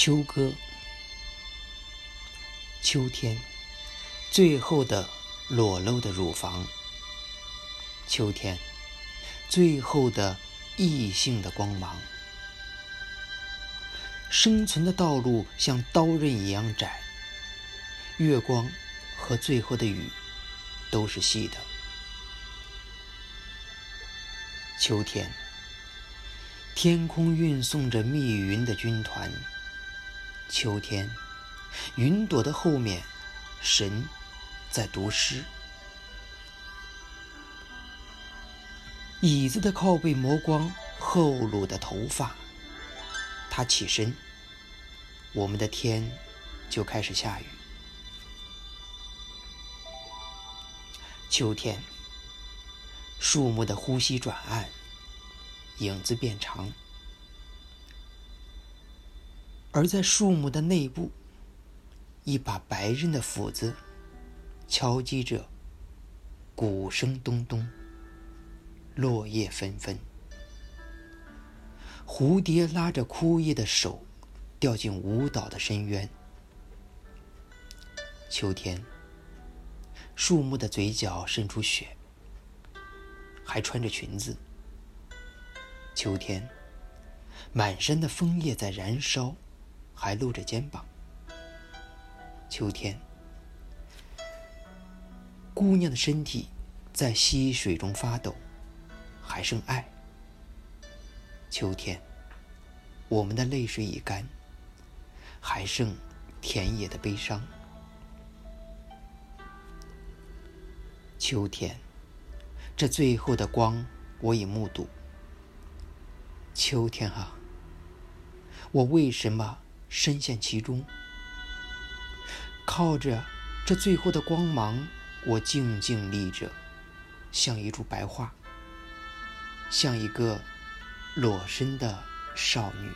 秋歌，秋天，最后的裸露的乳房。秋天，最后的异性的光芒。生存的道路像刀刃一样窄。月光和最后的雨都是细的。秋天，天空运送着密云的军团。秋天，云朵的后面，神在读诗。椅子的靠背磨光后颅的头发。他起身，我们的天就开始下雨。秋天，树木的呼吸转暗，影子变长，而在树木的内部，一把白刃的斧子敲击着，鼓声咚咚，落叶纷纷，蝴蝶拉着枯叶的手，掉进舞蹈的深渊。秋天。树木的嘴角渗出血，还穿着裙子。秋天，满山的枫叶在燃烧，还露着肩膀。秋天，姑娘的身体在溪水中发抖，还剩爱。秋天，我们的泪水已干，还剩田野的悲伤。秋天，这最后的光，我已目睹。秋天啊，我为什么深陷其中？靠着这最后的光芒，我静静立着，像一株白桦，像一个裸身的少女。